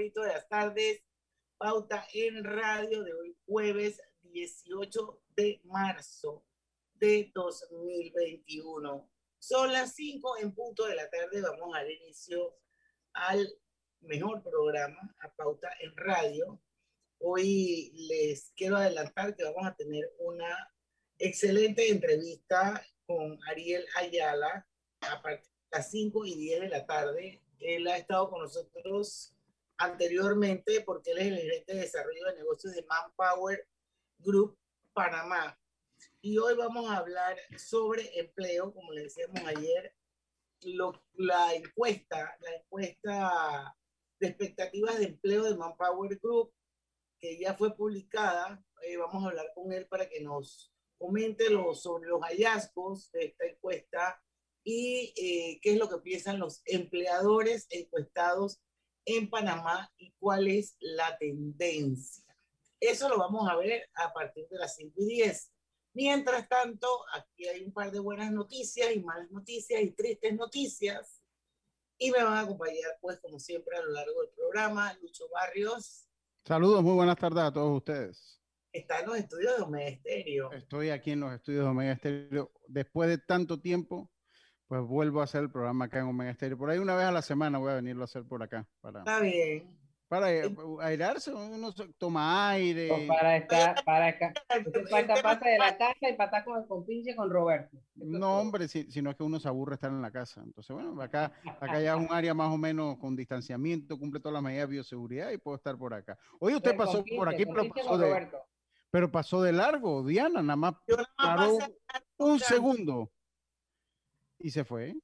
Favorito de las tardes, Pauta en Radio de hoy jueves 18 de marzo de 2021. Son las 5 en punto de la tarde, vamos al inicio al mejor programa, a Pauta en Radio. Hoy les quiero adelantar que vamos a tener una excelente entrevista con Ariel Ayala a partir de las 5 y 10 de la tarde. Él ha estado con nosotros anteriormente porque él es el gerente de desarrollo de negocios de Manpower Group Panamá. Y hoy vamos a hablar sobre empleo, como le decíamos ayer, la encuesta, la encuesta de expectativas de empleo de Manpower Group, que ya fue publicada. Eh, vamos a hablar con él para que nos comente lo, sobre los hallazgos de esta encuesta y eh, qué es lo que piensan los empleadores encuestados en Panamá y cuál es la tendencia. Eso lo vamos a ver a partir de las 5 y 10. Mientras tanto, aquí hay un par de buenas noticias y malas noticias y tristes noticias. Y me van a acompañar, pues, como siempre, a lo largo del programa, Lucho Barrios. Saludos, muy buenas tardes a todos ustedes. Está en los estudios de Omega Estéreo. Estoy aquí en los estudios de Omega Estéreo. Después de tanto tiempo, pues vuelvo a hacer el programa acá en Omega Stereo. Por ahí una vez a la semana voy a venirlo a hacer por acá. Para, Está bien. Para eh, airarse, uno toma aire. para estar, para acá. Falta pasa de la casa y para estar con el compinche con Roberto. no, hombre, si, sino es que uno se aburre estar en la casa. Entonces, bueno, acá, acá ya es un área más o menos con distanciamiento, cumple todas las medidas de bioseguridad y puedo estar por acá. Hoy usted pasó por aquí, pero pasó, de, pero pasó de largo, Diana, nada más paró un segundo y se fue.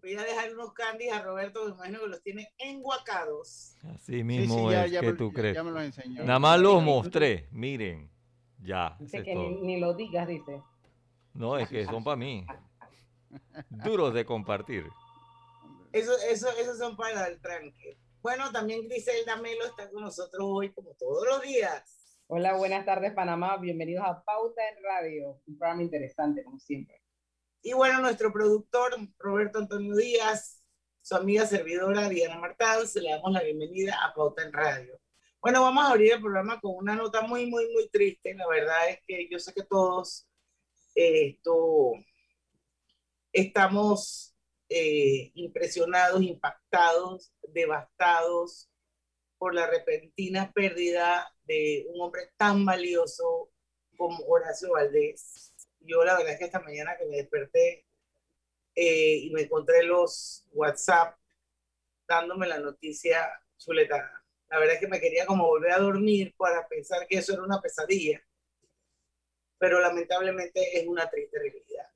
Voy a dejar unos candies a Roberto, me imagino que los tiene enguacados. Así mismo es que tú crees. Nada más los mostré, miren, ya. Dice que ni, lo digas, dice. No, es que son para mí. Duros de compartir. Eso, eso, esos son para el tranque. Bueno, también Griselda Melo está con nosotros hoy, como todos los días. Hola, buenas tardes, Panamá. Bienvenidos a Pauta en Radio. Un programa interesante, como siempre. Y bueno, nuestro productor Roberto Antonio Díaz, su amiga servidora Diana Martán, se le damos la bienvenida a Pauta en Radio. Bueno, vamos a abrir el programa con una nota muy, muy, muy triste. La verdad es que yo sé que todos eh, esto, estamos eh, impresionados, impactados, devastados por la repentina pérdida de un hombre tan valioso como Horacio Valdés yo la verdad es que esta mañana que me desperté eh, y me encontré los WhatsApp dándome la noticia chuletada. La verdad es que me quería como volver a dormir para pensar que eso era una pesadilla, pero lamentablemente es una triste realidad.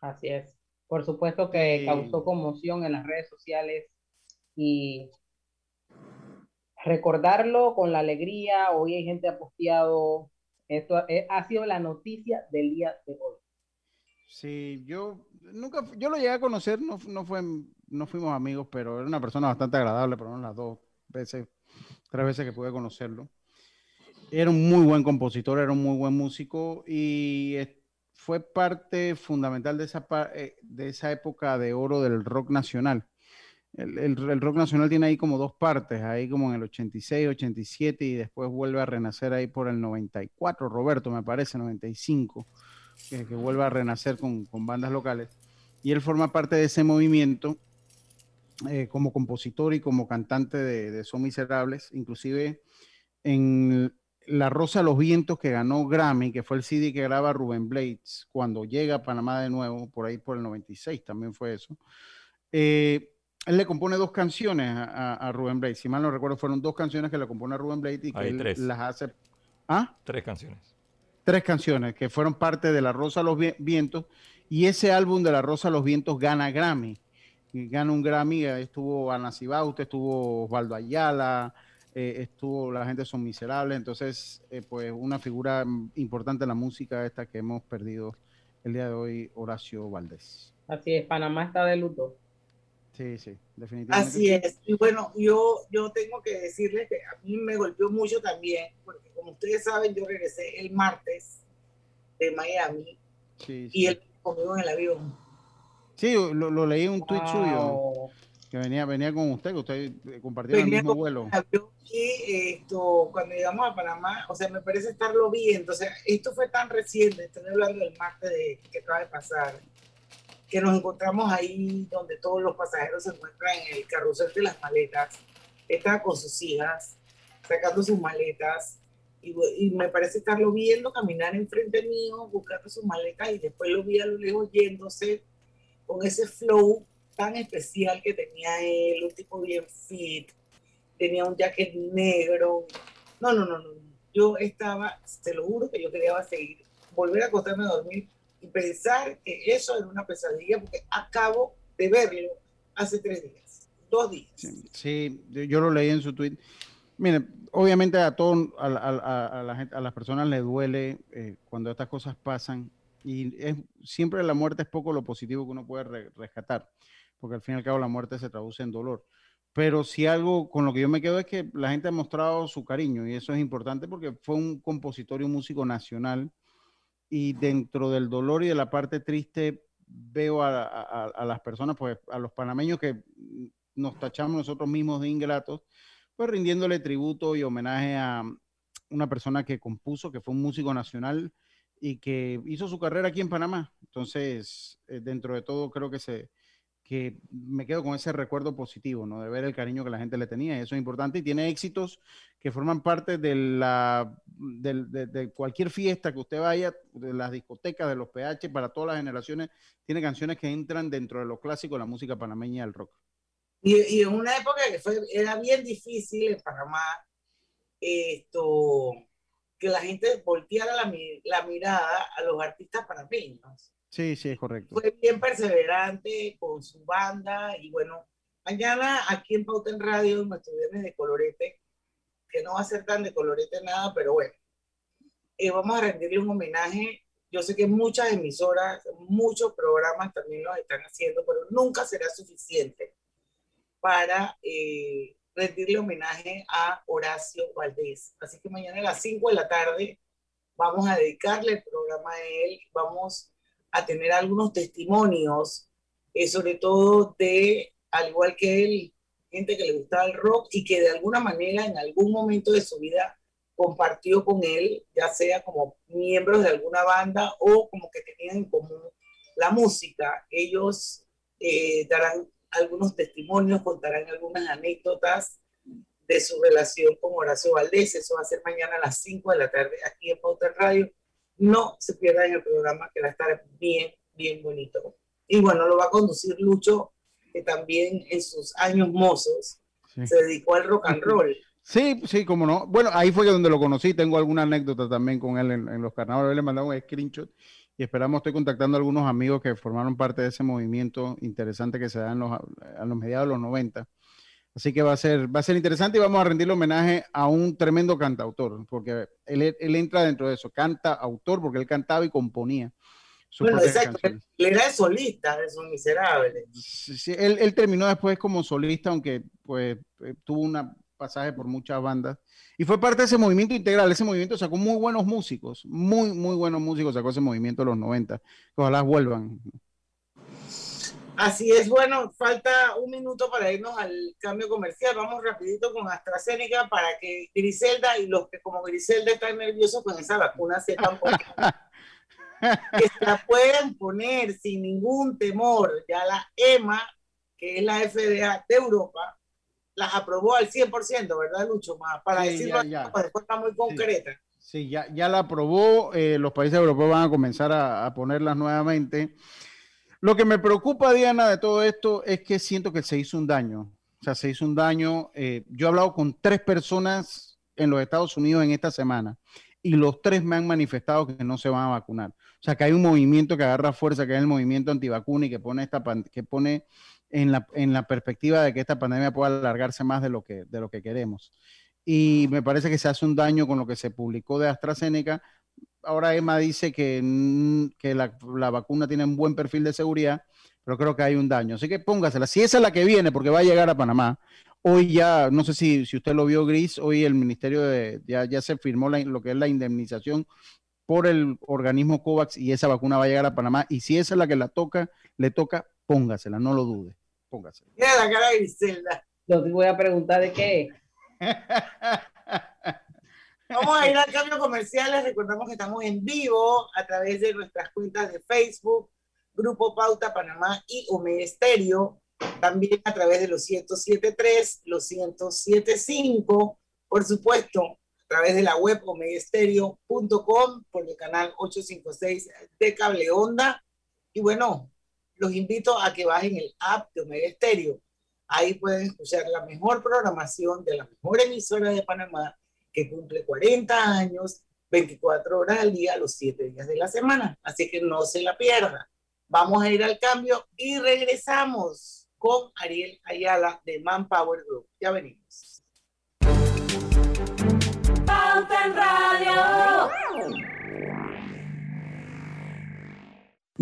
Así es. Por supuesto que causó conmoción en las redes sociales y recordarlo con la alegría. Hoy hay gente ha posteado esto eh, ha sido la noticia del día de hoy. Sí, yo nunca, yo lo llegué a conocer, no, no, fue, no fuimos amigos, pero era una persona bastante agradable, por lo menos las dos veces, tres veces que pude conocerlo. Era un muy buen compositor, era un muy buen músico y fue parte fundamental de esa, eh, de esa época de oro del rock nacional el, rock nacional tiene ahí como dos partes, ahí como en el 86, 87 y después vuelve a renacer ahí por el 94, Roberto me parece, 95, que, que vuelve a renacer con, bandas locales. Y él forma parte de ese movimiento eh, como compositor y como cantante de, Son Miserables, inclusive en La Rosa de los Vientos que ganó Grammy, que fue el CD que graba Rubén Blades cuando llega a Panamá de nuevo, por ahí por el 96 también fue eso. Eh, él le compone dos canciones a, Rubén Blades, si mal no recuerdo, fueron dos canciones que le compone a Rubén Blades y que él las hace... ¿Ah? Tres canciones. Tres canciones que fueron parte de La Rosa de los Vientos y ese álbum de La Rosa de los Vientos gana Grammy gana un Grammy, estuvo Ana Cibaute, estuvo Osvaldo Ayala, eh, estuvo La gente son miserables, entonces eh, pues una figura importante en la música esta que hemos perdido el día de hoy, Horacio Valdés. Así es, Panamá está de luto. Sí, sí, definitivamente. Así es. Y bueno, yo, yo tengo que decirles que a mí me golpeó mucho también, porque como ustedes saben, yo regresé el martes de Miami y él conmigo en el avión Sí, lo, lo leí en un tweet suyo que venía, venía con usted, que usted compartió el mismo vuelo. Y esto, cuando llegamos a Panamá, o sea, me parece estarlo viendo. O sea, esto fue tan reciente, estoy hablando del martes de, que acaba de pasar, que nos encontramos ahí donde todos los pasajeros se encuentran en el carrusel de las maletas. Estaba con sus hijas, sacando sus maletas. Y, y, me parece estarlo viendo caminar enfrente mío, buscando sus maletas, y después lo vi a lo lejos yéndose con ese flow tan especial que tenía él, un tipo bien fit, tenía un jacket negro. No, no, no, no. Yo estaba, se lo juro que yo quería seguir, volver a acostarme a dormir y pensar que eso era una pesadilla porque acabo de verlo hace tres días, dos días. Sí, yo lo leí en su tweet. Miren, obviamente a todos, a, a, a, la gente, a las personas les duele eh, cuando estas cosas pasan y es, siempre la muerte es poco lo positivo que uno puede rescatar, porque al fin y al cabo la muerte se traduce en dolor. Pero si algo con lo que yo me quedo es que la gente ha mostrado su cariño y eso es importante porque fue un compositor y un músico nacional y dentro del dolor y de la parte triste veo a, a las personas, pues a los panameños que nos tachamos nosotros mismos de ingratos, pues rindiéndole tributo y homenaje a una persona que compuso, que fue un músico nacional y que hizo su carrera aquí en Panamá. Entonces, eh, dentro de todo, creo que se que me quedo con ese recuerdo positivo, ¿no? De ver el cariño que la gente le tenía, y eso es importante, y tiene éxitos que forman parte de, la, de, cualquier fiesta que usted vaya, de las discotecas, de los PH, para todas las generaciones, tiene canciones que entran dentro de lo clásico de la música panameña y el rock. Y, en una época que fue, era bien difícil en Panamá, esto, que la gente volteara la, la mirada a los artistas panameños. Sí, sí, es correcto. Fue bien perseverante con su banda y bueno, mañana aquí en Pauta en Radio, nuestro viernes de colorete, que no va a ser tan de colorete nada, pero bueno, eh, vamos a rendirle un homenaje. Yo sé que muchas emisoras, muchos programas también lo están haciendo, pero nunca será suficiente para eh, rendirle homenaje a Horacio Valdés. Así que mañana a las 5 de la tarde vamos a dedicarle el programa a él, vamos a tener algunos testimonios, eh, sobre todo de, al igual que él, gente que le gustaba el rock y que de alguna manera en algún momento de su vida compartió con él, ya sea como miembros de alguna banda o como que tenían en común la música. Ellos eh, darán algunos testimonios, contarán algunas anécdotas de su relación con Horacio Valdés. Eso va a ser mañana a las 5 de la tarde aquí en Pauta Radio. No se pierdan el programa que va a estar bien, bien bonito. Y bueno, lo va a conducir Lucho, que también en sus años mozos se dedicó al rock and roll. Sí, sí, como no. Bueno, ahí fue donde lo conocí. Tengo alguna anécdota también con él en, los carnavales. Le mandaba un screenshot y esperamos, estoy contactando a algunos amigos que formaron parte de ese movimiento interesante que se da en los, a los mediados de los 90. Así que va a ser, va a ser interesante y vamos a rendirle homenaje a un tremendo cantautor, porque él, él entra dentro de eso, canta autor, porque él cantaba y componía. Bueno, exacto, él era solista de Son Miserables. Sí, él, él, terminó después como solista, aunque pues eh, tuvo un pasaje por muchas bandas y fue parte de ese movimiento integral. Ese movimiento sacó muy buenos músicos, muy, muy buenos músicos sacó ese movimiento de los 90. Ojalá vuelvan. Así es, bueno, falta un minuto para irnos al cambio comercial. Vamos rapidito con AstraZeneca para que Griselda y los que como Griselda están nerviosos con esa vacuna sepan por que se la pueden poner sin ningún temor. Ya la EMA que es la FDA de Europa, las aprobó al 100%, ¿verdad, Lucho? Para decirlo ya, de forma muy concreta. Sí, ya, ya la aprobó, eh, los países europeos van a comenzar a, a, ponerlas nuevamente. Lo que me preocupa, Diana, de todo esto es que siento que se hizo un daño. O sea, se hizo un daño. Eh, yo he hablado con tres personas en los Estados Unidos en esta semana y los tres me han manifestado que no se van a vacunar. O sea, que hay un movimiento que agarra fuerza, que es el movimiento antivacuna y que pone, esta, que pone en la, en la perspectiva de que esta pandemia pueda alargarse más de lo, que, de lo que queremos. Y me parece que se hace un daño con lo que se publicó de AstraZeneca. Ahora Emma dice que, mm, que la, la vacuna tiene un buen perfil de seguridad, pero creo que hay un daño. Así que póngasela. Si esa es la que viene, porque va a llegar a Panamá, hoy ya, no sé si, si usted lo vio, Gris, hoy el Ministerio de, ya, ya se firmó lo que es la indemnización por el organismo COVAX y esa vacuna va a llegar a Panamá. Y si esa es la que la toca, le toca, póngasela, no lo dude. Póngasela. Mira la cara de Griselda. Yo te voy a preguntar de qué. Vamos a ir al cambio comercial. Les recordamos que estamos en vivo a través de nuestras cuentas de Facebook, Grupo Pauta Panamá y Omega Estéreo. También a través de los 107.3, los 107.5, por supuesto, a través de la web omegaestereo.com, por el canal 856 de Cable Onda. Y bueno, los invito a que bajen el app de Omega Estéreo. Ahí pueden escuchar la mejor programación de la mejor emisora de Panamá que cumple 40 años, 24 horas al día, los 7 días de la semana. Así que no se la pierda. Vamos a ir al cambio y regresamos con Ariel Ayala de Manpower Group. Ya venimos.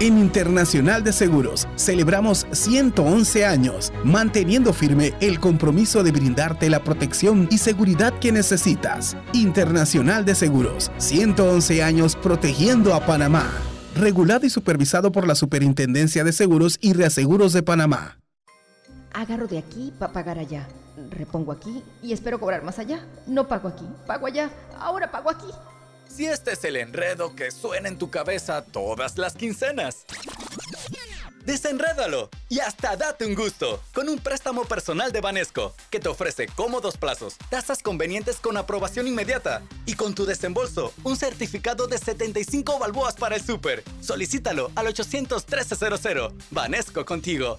En Internacional de Seguros celebramos 111 años, manteniendo firme el compromiso de brindarte la protección y seguridad que necesitas. Internacional de Seguros, 111 años protegiendo a Panamá. Regulado y supervisado por la Superintendencia de Seguros y Reaseguros de Panamá. Agarro de aquí para pagar allá. Repongo aquí y espero cobrar más allá. No pago aquí, pago allá. Ahora pago aquí. Si este es el enredo que suena en tu cabeza todas las quincenas. Desenrédalo y hasta date un gusto con un préstamo personal de Banesco que te ofrece cómodos plazos, tasas convenientes con aprobación inmediata y con tu desembolso un certificado de 75 balboas para el súper. Solicítalo al 800 1300. Banesco contigo.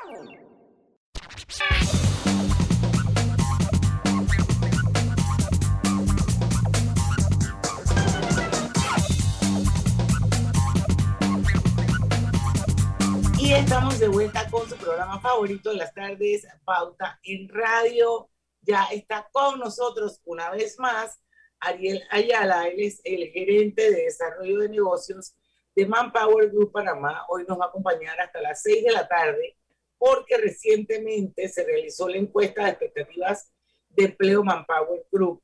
Y estamos de vuelta con su programa favorito de las tardes, Pauta en Radio. Ya está con nosotros una vez más Ariel Ayala, él es el gerente de desarrollo de negocios de Manpower Group Panamá. Hoy nos va a acompañar hasta las 6 de la tarde porque recientemente se realizó la encuesta de expectativas de empleo Manpower Group.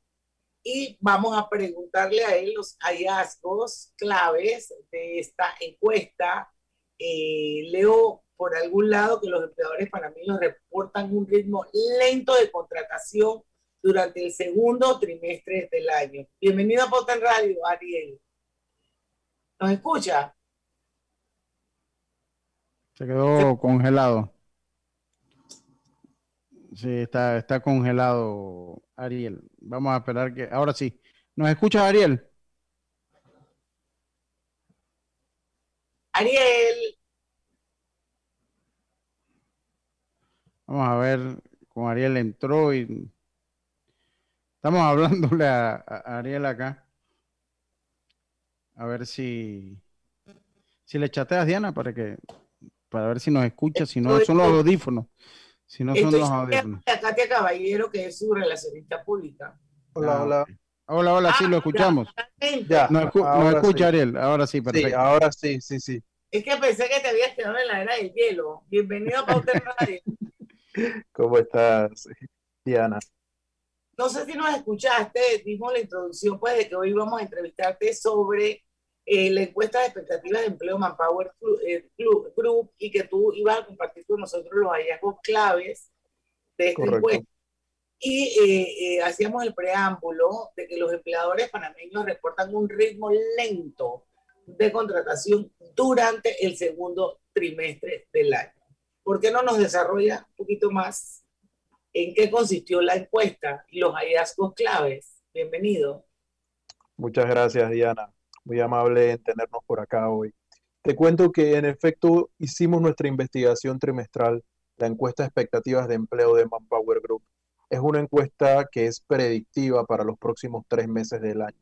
Y vamos a preguntarle a él los hallazgos claves de esta encuesta. Eh, leo por algún lado que los empleadores panameños reportan un ritmo lento de contratación durante el segundo trimestre del año. Bienvenido a Pauta Radio, Ariel. ¿Nos escucha? Se quedó congelado. Sí, está, está congelado Ariel. Vamos a esperar que... Ahora sí. ¿Nos escucha Ariel? Ariel. Vamos a ver, con Ariel entró y Estamos hablándole a, Ariel acá. A ver si, si le chateas, Diana, para que para ver si nos escucha, si no son los audífonos. Si no son los audífonos. A Katia Caballero, que es su relacionista pública. Hola, ah, hola. Hola, hola, sí, lo ah, escuchamos. Ya, nos, escucha Ariel, ahora sí, perfecto. Sí, ahora sí, sí, sí. Es que pensé que te habías quedado en la era del hielo. Bienvenido a Pauta Radio. ¿Cómo estás, Diana? No sé si nos escuchaste, dimos la introducción pues de que hoy vamos a entrevistarte sobre eh, la encuesta de expectativas de empleo Manpower eh, Group y que tú ibas a compartir con nosotros los hallazgos claves de esta encuesta. Y eh, hacíamos el preámbulo de que los empleadores panameños reportan un ritmo lento de contratación durante el segundo trimestre del año. ¿Por qué no nos desarrolla un poquito más en qué consistió la encuesta y los hallazgos claves. Bienvenido. Muchas gracias, Diana. Muy amable en tenernos por acá hoy. Te cuento que en efecto hicimos nuestra investigación trimestral, la encuesta de expectativas de empleo de Manpower Group. Es una encuesta que es predictiva para los próximos tres meses del año.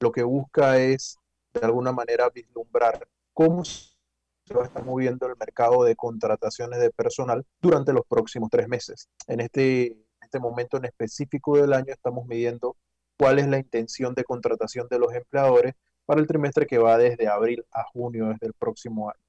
Lo que busca es, de alguna manera, vislumbrar cómo se va a estar moviendo el mercado de contrataciones de personal durante los próximos tres meses. En este, este momento en específico del año estamos midiendo cuál es la intención de contratación de los empleadores para el trimestre que va desde abril a junio desde el próximo año.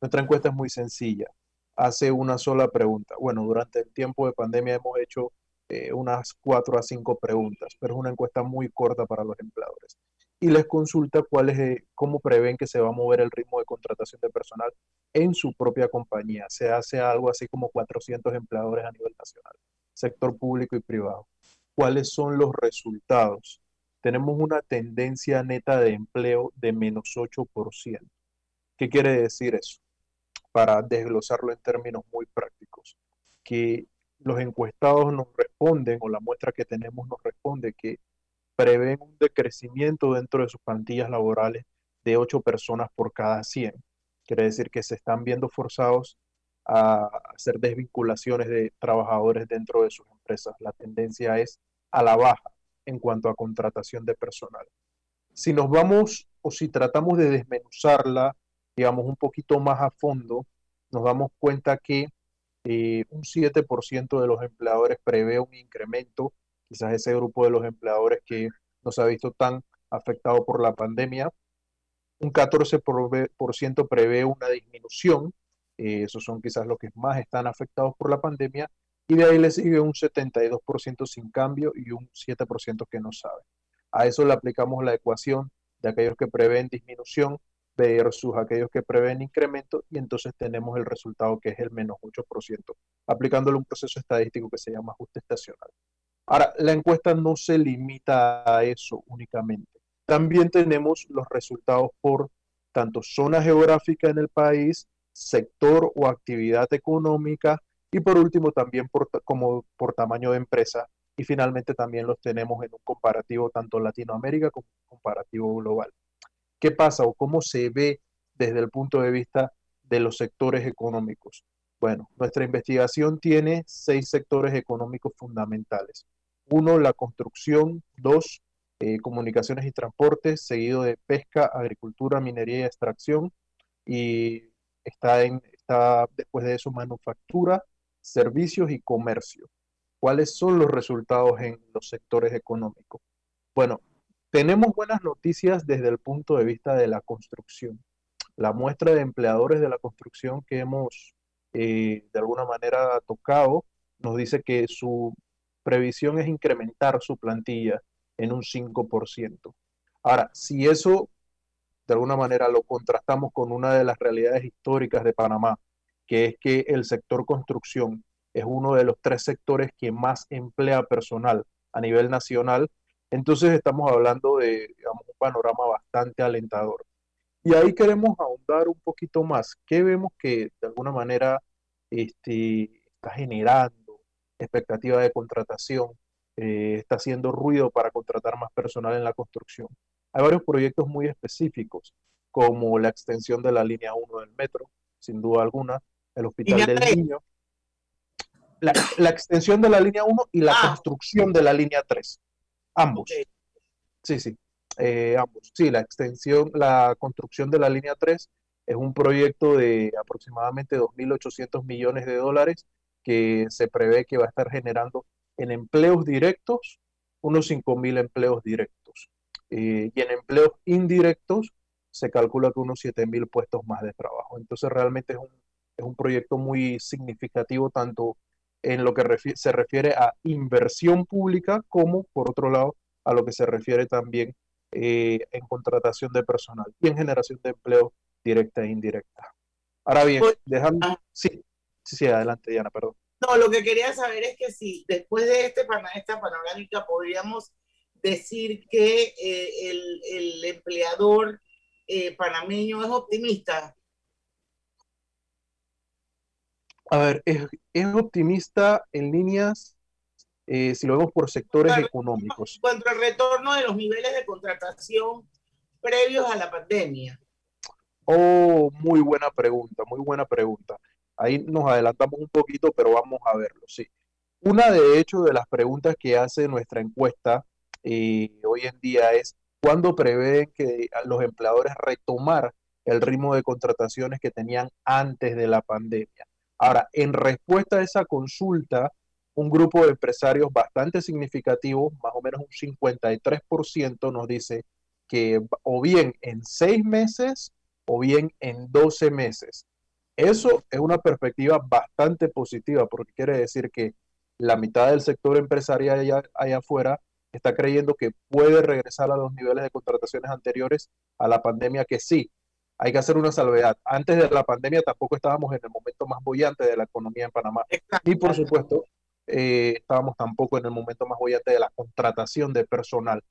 Nuestra encuesta es muy sencilla. Hace una sola pregunta. Bueno, durante el tiempo de pandemia hemos hecho eh, unas cuatro a cinco preguntas, pero es una encuesta muy corta para los empleadores y les consulta cuál es, eh, cómo prevén que se va a mover el ritmo de contratación de personal en su propia compañía. Se hace algo así como 400 empleadores a nivel nacional, sector público y privado. ¿Cuáles son los resultados? Tenemos una tendencia neta de empleo de menos 8%. ¿Qué quiere decir eso? Para desglosarlo en términos muy prácticos, que los encuestados nos responden, o la muestra que tenemos nos responde que prevén un decrecimiento dentro de sus plantillas laborales de 8 personas por cada 100. Quiere decir que se están viendo forzados a hacer desvinculaciones de trabajadores dentro de sus empresas. La tendencia es a la baja en cuanto a contratación de personal. Si nos vamos o si tratamos de desmenuzarla, digamos, un poquito más a fondo, nos damos cuenta que eh, un 7% de los empleadores prevé un incremento quizás ese grupo de los empleadores que no se ha visto tan afectado por la pandemia. Un 14% prevé una disminución, eh, esos son quizás los que más están afectados por la pandemia, y de ahí le sigue un 72% sin cambio y un 7% que no sabe. A eso le aplicamos la ecuación de aquellos que prevén disminución versus aquellos que prevén incremento y entonces tenemos el resultado que es el menos 8%, aplicándole un proceso estadístico que se llama ajuste estacional. Ahora, la encuesta no se limita a eso únicamente. También tenemos los resultados por tanto zona geográfica en el país, sector o actividad económica y por último también por, como por tamaño de empresa y finalmente también los tenemos en un comparativo tanto Latinoamérica como comparativo global. ¿Qué pasa o cómo se ve desde el punto de vista de los sectores económicos? Bueno, nuestra investigación tiene seis sectores económicos fundamentales. Uno, la construcción. Dos, eh, comunicaciones y transportes, seguido de pesca, agricultura, minería y extracción. Y está, en, está después de eso manufactura, servicios y comercio. ¿Cuáles son los resultados en los sectores económicos? Bueno, tenemos buenas noticias desde el punto de vista de la construcción. La muestra de empleadores de la construcción que hemos eh, de alguna manera tocado nos dice que su previsión es incrementar su plantilla en un 5%. Ahora, si eso de alguna manera lo contrastamos con una de las realidades históricas de Panamá, que es que el sector construcción es uno de los tres sectores que más emplea personal a nivel nacional, entonces estamos hablando de un panorama bastante alentador. Y ahí queremos ahondar un poquito más. ¿Qué vemos que de alguna manera este, está generando expectativa de contratación? Eh, está haciendo ruido para contratar más personal en la construcción. Hay varios proyectos muy específicos, como la extensión de la línea 1 del metro, sin duda alguna, el Hospital del Niño, la, extensión de la línea 1 y la ah. construcción de la línea 3. Ambos. Sí, sí. Eh, ambos. Sí, la extensión, la construcción de la línea 3 es un proyecto de aproximadamente 2.800 millones de dólares que se prevé que va a estar generando en empleos directos unos 5.000 empleos directos. Eh, y en empleos indirectos se calcula que unos 7.000 puestos más de trabajo. Entonces realmente es un, es un proyecto muy significativo tanto en lo que se refiere a inversión pública, como por otro lado a lo que se refiere también eh, en contratación de personal y en generación de empleo directa e indirecta. Ahora bien, dejando... Ah. Sí, sí, sí, adelante Diana, perdón. No, lo que quería saber es que si después de este esta panorámica podríamos decir que eh, el, empleador eh, panameño es optimista A ver, es, optimista en líneas, eh, si lo vemos por sectores económicos. Cuanto al retorno de los niveles de contratación previos a la pandemia. Oh, muy buena pregunta, muy buena pregunta. Ahí nos adelantamos un poquito, pero vamos a verlo, sí. Una de hecho de las preguntas que hace nuestra encuesta eh, hoy en día es, ¿cuándo prevén que los empleadores retomar el ritmo de contrataciones que tenían antes de la pandemia? Ahora, en respuesta a esa consulta, un grupo de empresarios bastante significativo, más o menos un 53%, nos dice que o bien en seis meses o bien en 12 meses. Eso es una perspectiva bastante positiva porque quiere decir que la mitad del sector empresarial allá, allá afuera está creyendo que puede regresar a los niveles de contrataciones anteriores a la pandemia, que sí, hay que hacer una salvedad. Antes de la pandemia tampoco estábamos en el momento más bollante de la economía en Panamá. Y por supuesto, eh, estábamos tampoco en el momento más bollante de la contratación de personal.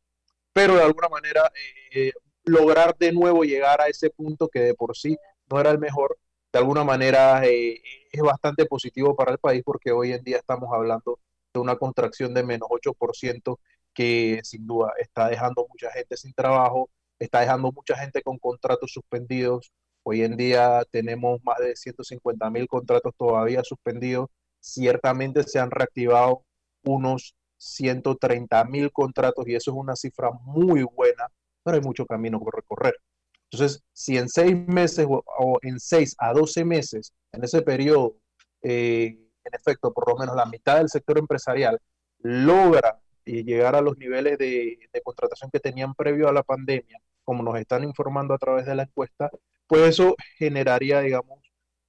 Pero de alguna manera, eh, lograr de nuevo llegar a ese punto que de por sí no era el mejor, de alguna manera eh, es bastante positivo para el país porque hoy en día estamos hablando de una contracción de menos 8% que sin duda está dejando mucha gente sin trabajo, está dejando mucha gente con contratos suspendidos. Hoy en día tenemos más de 150 mil contratos todavía suspendidos. Ciertamente se han reactivado unos 130 mil contratos y eso es una cifra muy buena, pero hay mucho camino por recorrer. Entonces, si en seis meses o, en seis a doce meses, en ese periodo, eh, en efecto, por lo menos la mitad del sector empresarial logra y llegar a los niveles de, contratación que tenían previo a la pandemia, como nos están informando a través de la encuesta, pues eso generaría, digamos,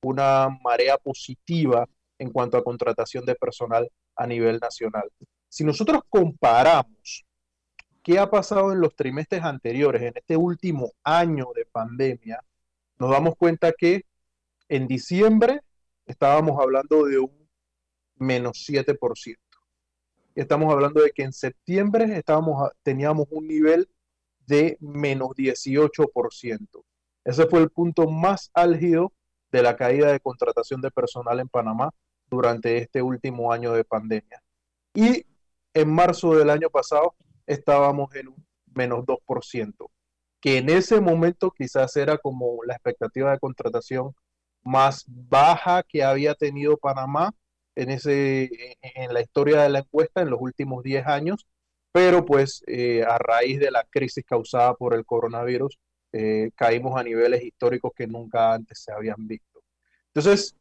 una marea positiva en cuanto a contratación de personal a nivel nacional. Si nosotros comparamos qué ha pasado en los trimestres anteriores, en este último año de pandemia, nos damos cuenta que en diciembre estábamos hablando de un menos 7%. Estamos hablando de que en septiembre estábamos, teníamos un nivel de menos 18%. Ese fue el punto más álgido de la caída de contratación de personal en Panamá durante este último año de pandemia. Y en marzo del año pasado estábamos en un menos 2%, que en ese momento quizás era como la expectativa de contratación más baja que había tenido Panamá en, ese, en la historia de la encuesta en los últimos 10 años, pero pues eh, a raíz de la crisis causada por el coronavirus, eh, caímos a niveles históricos que nunca antes se habían visto. Entonces,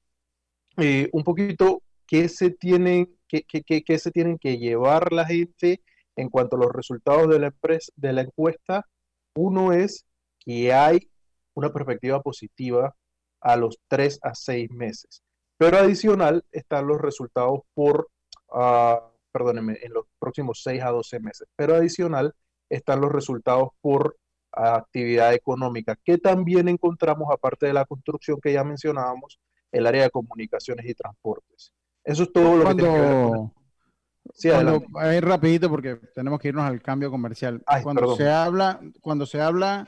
eh, un poquito, ¿qué se, tienen, qué, qué, se tienen que llevar la gente en cuanto a los resultados de la, empresa, de la encuesta? Uno es que hay una perspectiva positiva a los 3 a 6 meses. Pero adicional están los resultados por, uh, perdónenme, en los próximos 6 a 12 meses. Pero adicional están los resultados por actividad económica, que también encontramos, aparte de la construcción que ya mencionábamos, el área de comunicaciones y transportes. Eso es todo lo que tiene que ver Sí, rapidito porque tenemos que irnos al cambio comercial. cuando se habla, cuando se habla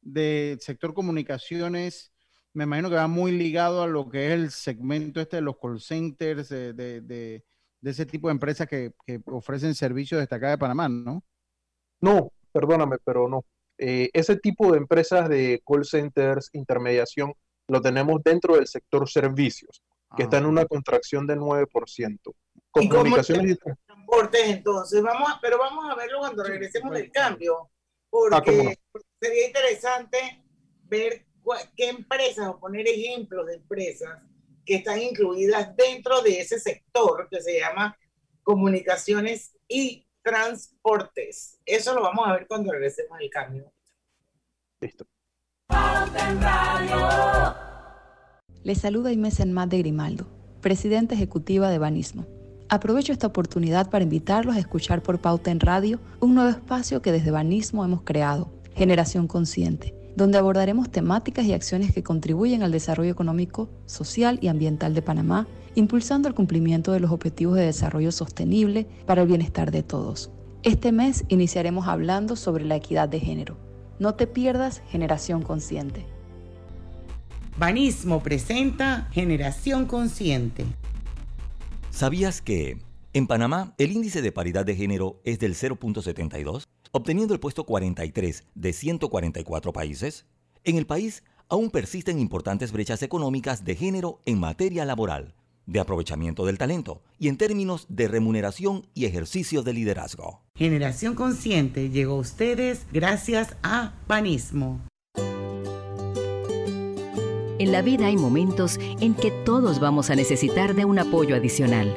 del sector comunicaciones, me imagino que va muy ligado a lo que es el segmento este de los call centers, de, de, ese tipo de empresas que, ofrecen servicios destacados de Panamá, ¿no? No, perdóname, pero no. Eh, ese tipo de empresas de call centers, intermediación, lo tenemos dentro del sector servicios, que está en ah. una contracción del 9%. Con comunicaciones y transportes, entonces, vamos a, pero vamos a verlo cuando regresemos del cambio, ah, porque sería interesante ver qué empresas o poner ejemplos de empresas que están incluidas dentro de ese sector que se llama comunicaciones y transportes. Eso lo vamos a ver cuando regresemos al cambio. Listo. Les saluda Inés Enmat de Grimaldo, presidenta ejecutiva de Banismo. Aprovecho esta oportunidad para invitarlos a escuchar por Pauta en Radio un nuevo espacio que desde Banismo hemos creado, Generación Consciente donde abordaremos temáticas y acciones que contribuyen al desarrollo económico, social y ambiental de Panamá, impulsando el cumplimiento de los objetivos de desarrollo sostenible para el bienestar de todos. Este mes iniciaremos hablando sobre la equidad de género. No te pierdas Generación Consciente. Banismo presenta Generación Consciente. ¿Sabías que en Panamá el índice de paridad de género es del 0.72? Obteniendo el puesto 43 de 144 países, en el país aún persisten importantes brechas económicas de género en materia laboral, de aprovechamiento del talento y en términos de remuneración y ejercicio de liderazgo. Generación Consciente llegó a ustedes gracias a Panismo. En la vida hay momentos en que todos vamos a necesitar de un apoyo adicional.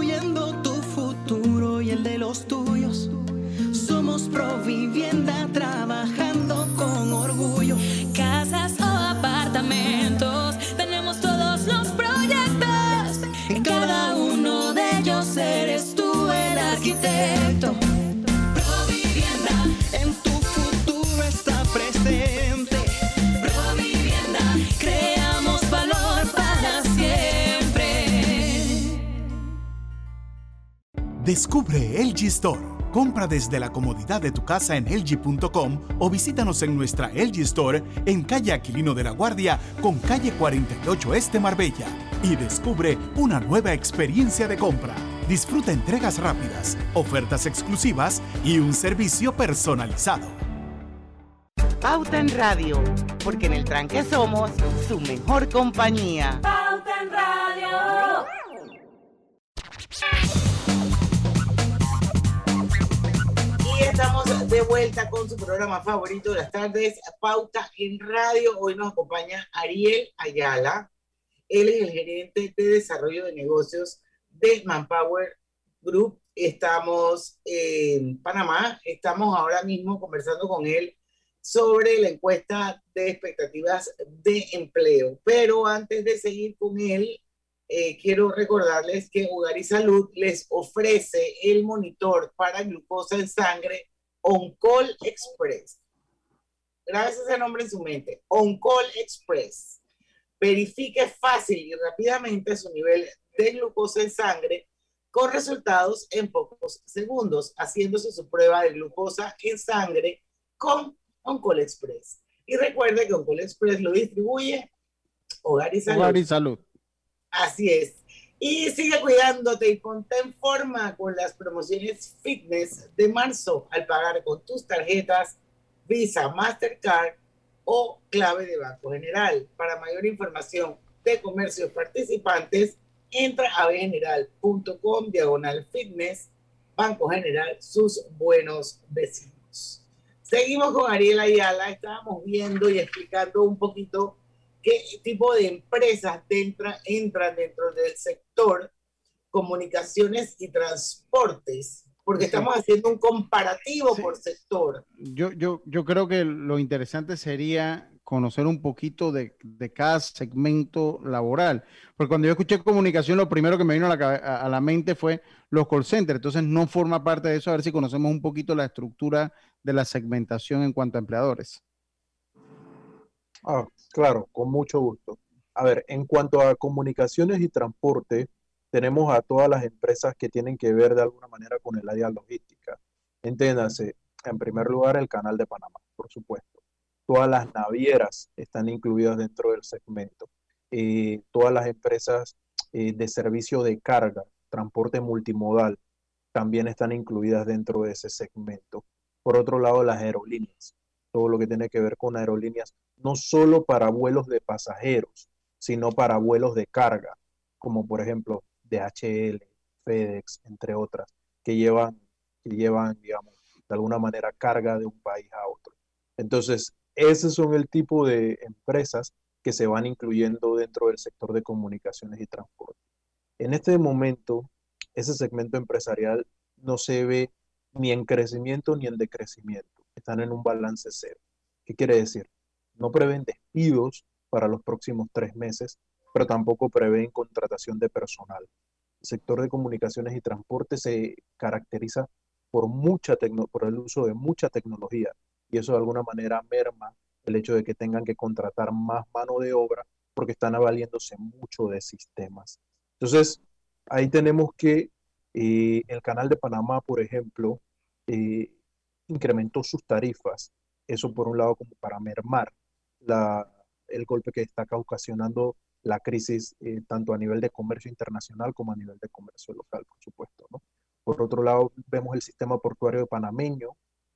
Descubre el G-Store. Compra desde la comodidad de tu casa en LG.com o visítanos en nuestra LG Store en calle Aquilino de la Guardia con calle 48 Este Marbella y descubre una nueva experiencia de compra. Disfruta entregas rápidas, ofertas exclusivas y un servicio personalizado. Pauta en Radio, porque en el tranque somos su mejor compañía. Pauta en Radio. Estamos de vuelta con su programa favorito de las tardes, Pauta en Radio. Hoy nos acompaña Ariel Ayala. Él es el gerente de desarrollo de negocios de Manpower Group. Estamos en Panamá. Estamos ahora mismo conversando con él sobre la encuesta de expectativas de empleo. Pero antes de seguir con él, eh, quiero recordarles que Hogar y Salud les ofrece el monitor para glucosa en sangre OnCall Express. Gracias ese nombre en su mente. OnCall Express. Verifique fácil y rápidamente su nivel de glucosa en sangre con resultados en pocos segundos, haciéndose su prueba de glucosa en sangre con OnCall Express. Y recuerde que OnCall Express lo distribuye. Hogar y salud. Así es. Y sigue cuidándote y ponte en forma con las promociones fitness de marzo al pagar con tus tarjetas Visa, Mastercard o clave de Banco General. Para mayor información de comercios participantes, entra a bgeneral.com diagonal fitness, Banco General, sus buenos vecinos. Seguimos con Ariel Ayala, estábamos viendo y explicando un poquito qué tipo de empresas entra, entran dentro del sector comunicaciones y transportes, porque estamos haciendo un comparativo por sector. Yo, yo, yo creo que lo interesante sería conocer un poquito de, de, cada segmento laboral. Porque cuando yo escuché comunicación, lo primero que me vino a la, a la, mente fue los call centers. Entonces no forma parte de eso. A ver si conocemos un poquito la estructura de la segmentación en cuanto a empleadores. Ah, claro, con mucho gusto. A ver, en cuanto a comunicaciones y transporte, tenemos a todas las empresas que tienen que ver de alguna manera con el área logística. Entiéndase, en primer lugar, el canal de Panamá, por supuesto. Todas las navieras están incluidas dentro del segmento. Eh, todas las empresas eh, de servicio de carga, transporte multimodal, también están incluidas dentro de ese segmento. Por otro lado, las aerolíneas, todo lo que tiene que ver con aerolíneas, no solo para vuelos de pasajeros, sino para vuelos de carga, como por ejemplo DHL, FedEx, entre otras, que llevan, que llevan, digamos, de alguna manera carga de un país a otro. Entonces, esos son el tipo de empresas que se van incluyendo dentro del sector de comunicaciones y transporte. En este momento, ese segmento empresarial no se ve ni en crecimiento ni en decrecimiento. Están en un balance cero. ¿Qué quiere decir? No prevén despidos para los próximos tres meses, pero tampoco prevén contratación de personal. El sector de comunicaciones y transporte se caracteriza por, mucha por el uso de mucha tecnología y eso de alguna manera merma el hecho de que tengan que contratar más mano de obra porque están avaliéndose mucho de sistemas. Entonces, ahí tenemos que eh, el canal de Panamá, por ejemplo, eh, incrementó sus tarifas. Eso por un lado como para mermar la, el golpe que está ocasionando la crisis eh, tanto a nivel de comercio internacional como a nivel de comercio local, por supuesto. ¿no? Por otro lado, vemos el sistema portuario panameño.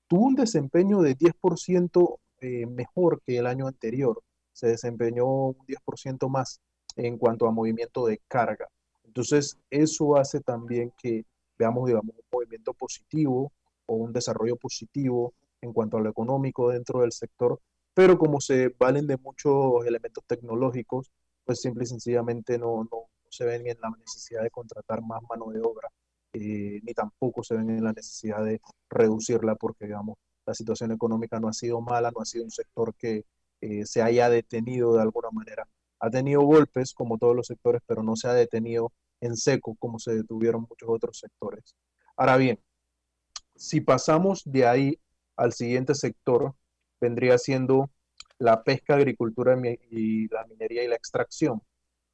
Tuvo un desempeño de 10% eh, mejor que el año anterior. Se desempeñó un 10% más en cuanto a movimiento de carga. Entonces, eso hace también que veamos, digamos, un movimiento positivo o un desarrollo positivo en cuanto a lo económico dentro del sector, pero como se valen de muchos elementos tecnológicos, pues simple y sencillamente no, no se ven en la necesidad de contratar más mano de obra, eh, ni tampoco se ven en la necesidad de reducirla porque, digamos, la situación económica no ha sido mala, no ha sido un sector que eh, se haya detenido de alguna manera. Ha tenido golpes, como todos los sectores, pero no se ha detenido en seco como se detuvieron muchos otros sectores. Ahora bien, si pasamos de ahí al siguiente sector, vendría siendo la pesca, agricultura y la minería y la extracción.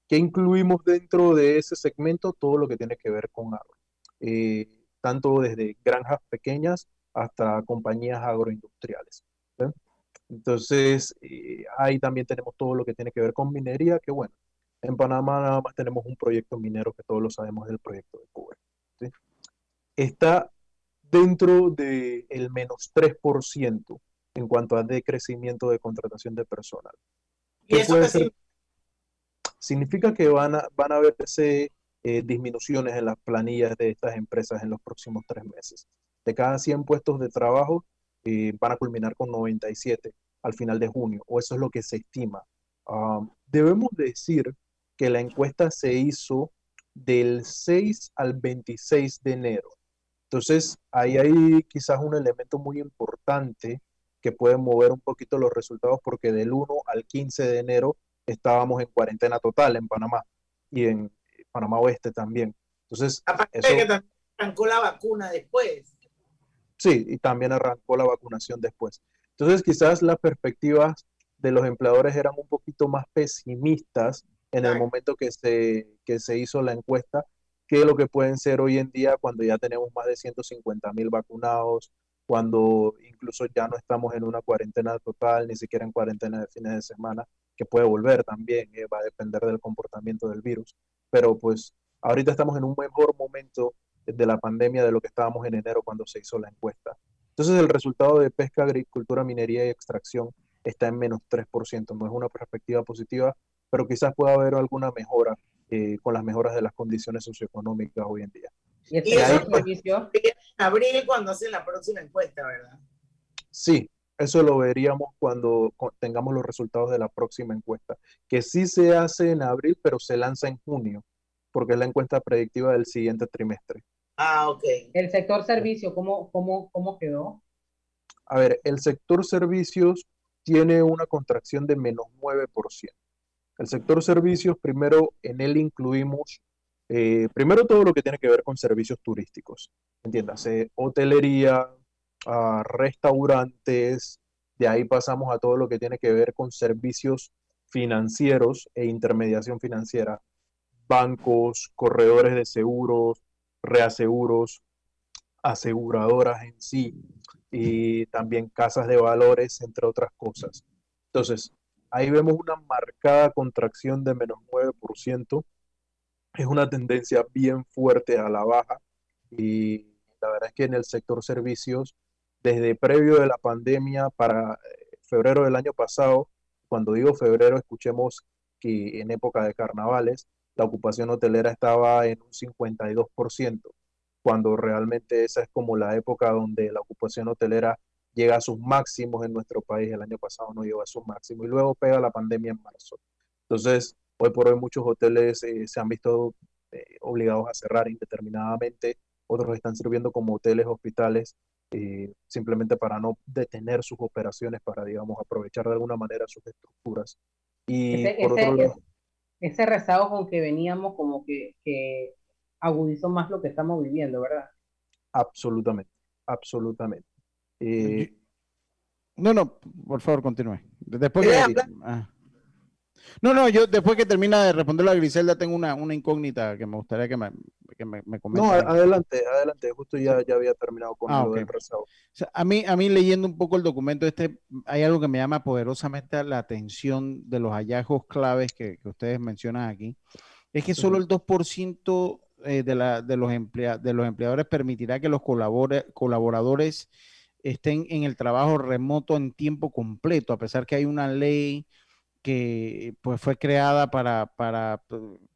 ¿Qué incluimos dentro de ese segmento? Todo lo que tiene que ver con agro. Eh, tanto desde granjas pequeñas hasta compañías agroindustriales. Entonces, eh, ahí también tenemos todo lo que tiene que ver con minería, que bueno, en Panamá nada más tenemos un proyecto minero que todos lo sabemos del proyecto de Cuba. Está dentro del menos 3% en cuanto a decrecimiento de contratación de personal. ¿Y eso puede ser? Significa que van a, van a verse eh, disminuciones en las planillas de estas empresas en los próximos tres meses. De cada 100 puestos de trabajo, eh, van a culminar con 97 al final de junio, o eso es lo que se estima. Debemos decir que la encuesta se hizo del 6 al 26 de enero. Entonces, ahí hay quizás un elemento muy importante que puede mover un poquito los resultados porque del 1 al 15 de enero estábamos en cuarentena total en Panamá y en Panamá Oeste también. Entonces, Aparte eso, de que también arrancó la vacuna después. sí, y también arrancó la vacunación después. Entonces, quizás las perspectivas de los empleadores eran un poquito más pesimistas en el momento que se, que se hizo la encuesta que lo que pueden ser hoy en día cuando ya tenemos más de 150 mil vacunados, cuando incluso ya no estamos en una cuarentena total, ni siquiera en cuarentena de fines de semana, que puede volver también, eh, va a depender del comportamiento del virus. Pero pues ahorita estamos en un mejor momento de la pandemia de lo que estábamos en enero cuando se hizo la encuesta. Entonces el resultado de pesca, agricultura, minería y extracción está en menos 3%, no es una perspectiva positiva, pero quizás pueda haber alguna mejora eh, con las mejoras de las condiciones socioeconómicas hoy en día. Y el Y eso sector servicio, en abril cuando hacen la próxima encuesta, ¿verdad? Sí, eso lo veríamos cuando tengamos los resultados de la próxima encuesta, que sí se hace en abril, pero se lanza en junio, porque es la encuesta predictiva del siguiente trimestre. Ah, ok. el sector servicio, ¿cómo, cómo, cómo quedó? A ver, el sector servicios tiene una contracción de menos 9%. El sector servicios, primero en él incluimos, eh, primero todo lo que tiene que ver con servicios turísticos, entiéndase, hotelería, ah, restaurantes, de ahí pasamos a todo lo que tiene que ver con servicios financieros e intermediación financiera, bancos, corredores de seguros, reaseguros, aseguradoras en sí y también casas de valores, entre otras cosas. Entonces, ahí vemos una marcada contracción de menos 9%. Es una tendencia bien fuerte a la baja y la verdad es que en el sector servicios, desde previo de la pandemia para eh, febrero del año pasado, cuando digo febrero, escuchemos que en época de carnavales la ocupación hotelera estaba en un 52%, cuando realmente esa es como la época donde la ocupación hotelera llega a sus máximos en nuestro país. El año pasado no llegó a sus máximos y luego pega la pandemia en marzo. Entonces, hoy por hoy muchos hoteles eh, se han visto eh, obligados a cerrar indeterminadamente, otros están sirviendo como hoteles, hospitales, eh, simplemente para no detener sus operaciones, para, digamos, aprovechar de alguna manera sus estructuras. Y Ese, por ese, otro lado, ese rezago con que veníamos como que, que agudizó más lo que estamos viviendo, ¿verdad? absolutamente, absolutamente. Eh, No, no, por favor, continúe. Después que... Ah. No, no, yo después que termina de responder la Griselda tengo una, una incógnita que me gustaría que me, que me, me comente. no, a- adelante, adelante, justo ya, ya había terminado con Ah, lo ok. del rezago. O sea, a mí, a mí leyendo un poco el documento este, hay algo que me llama poderosamente la atención de los hallazgos claves que, que ustedes mencionan aquí. Es que solo el 2% eh, de, la, de, los emplea- de los empleadores permitirá que los colaboradores estén en el trabajo remoto en tiempo completo, a pesar que hay una ley que pues, fue creada para, para,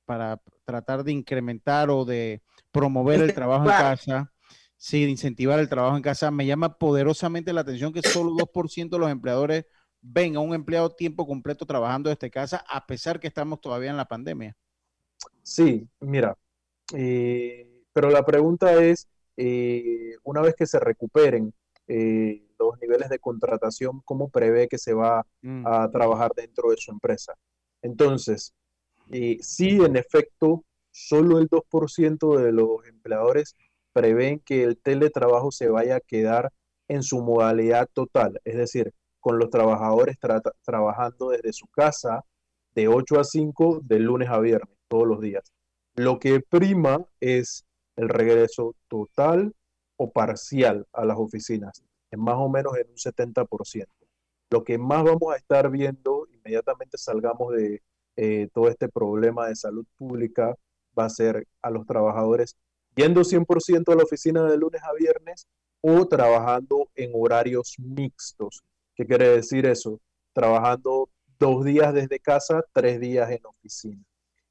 para tratar de incrementar o de promover el trabajo en casa. Sí, de incentivar el trabajo en casa. Me llama poderosamente la atención que solo 2% de los empleadores ven a un empleado tiempo completo trabajando desde casa, a pesar que estamos todavía en la pandemia. Sí, mira, eh, pero la pregunta es, eh, una vez que se recuperen eh, los niveles de contratación, ¿cómo prevé que se va Mm. a trabajar dentro de su empresa? Entonces, eh, sí, en efecto, solo el 2% de los empleadores prevén que el teletrabajo se vaya a quedar en su modalidad total, es decir, con los trabajadores trabajando desde su casa de 8 a 5 de lunes a viernes, todos los días. Lo que prima es el regreso total o parcial a las oficinas, en más o menos en un 70%. Lo que más vamos a estar viendo inmediatamente salgamos de eh, todo este problema de salud pública va a ser a los trabajadores yendo 100% a la oficina de lunes a viernes o trabajando en horarios mixtos, ¿Qué quiere decir eso? Trabajando dos días desde casa, tres días en oficina.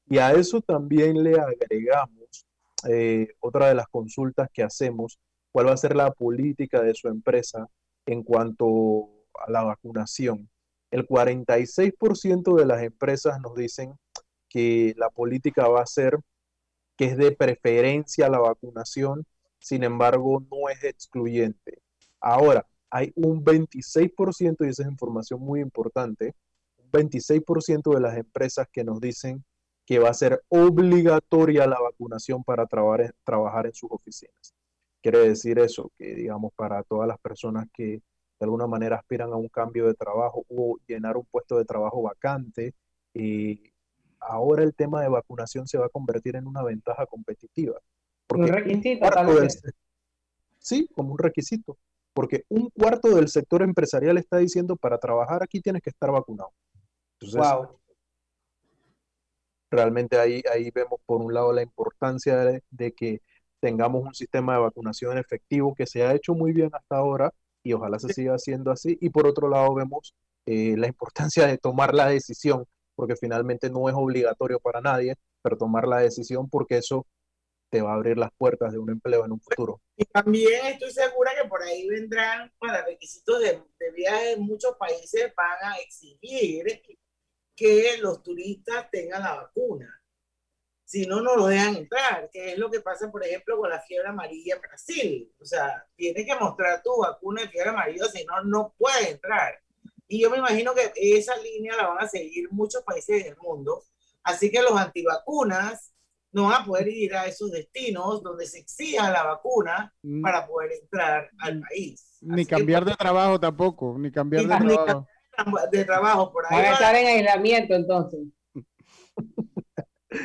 Y a eso también le agregamos eh, otra de las consultas que hacemos, cuál va a ser la política de su empresa en cuanto a la vacunación. El 46% de las empresas nos dicen que la política va a ser que es de preferencia la vacunación, sin embargo no es excluyente. Ahora, hay un 26%, y esa es información muy importante, un 26% de las empresas que nos dicen que va a ser obligatoria la vacunación para trabajar, trabajar en sus oficinas. Quiere decir eso, que digamos para todas las personas que de alguna manera aspiran a un cambio de trabajo o llenar un puesto de trabajo vacante, y ahora el tema de vacunación se va a convertir en una ventaja competitiva. un requisito, vez. Sí, como un requisito, porque un cuarto del sector empresarial está diciendo para trabajar aquí tienes que estar vacunado. Entonces, wow. realmente ahí, ahí vemos por un lado la importancia de, de que tengamos un sistema de vacunación efectivo que se ha hecho muy bien hasta ahora y ojalá se siga haciendo así. Y por otro lado vemos eh, la importancia de tomar la decisión, porque finalmente no es obligatorio para nadie, pero tomar la decisión porque eso te va a abrir las puertas de un empleo en un futuro. Y también estoy segura que por ahí vendrán para requisitos de, de viaje en muchos países van a exigir que los turistas tengan la vacuna. Si no, no lo dejan entrar, que es lo que pasa, por ejemplo, con la fiebre amarilla en Brasil. O sea, tienes que mostrar tu vacuna de fiebre amarilla, si no, no puedes entrar. Y yo me imagino que esa línea la van a seguir muchos países del mundo. Así que los antivacunas no van a poder ir a esos destinos donde se exija la vacuna Mm. para poder entrar al país. Ni cambiar de trabajo tampoco, ni cambiar de Ni- trabajo. De trabajo, por ahí. Van a estar en aislamiento entonces.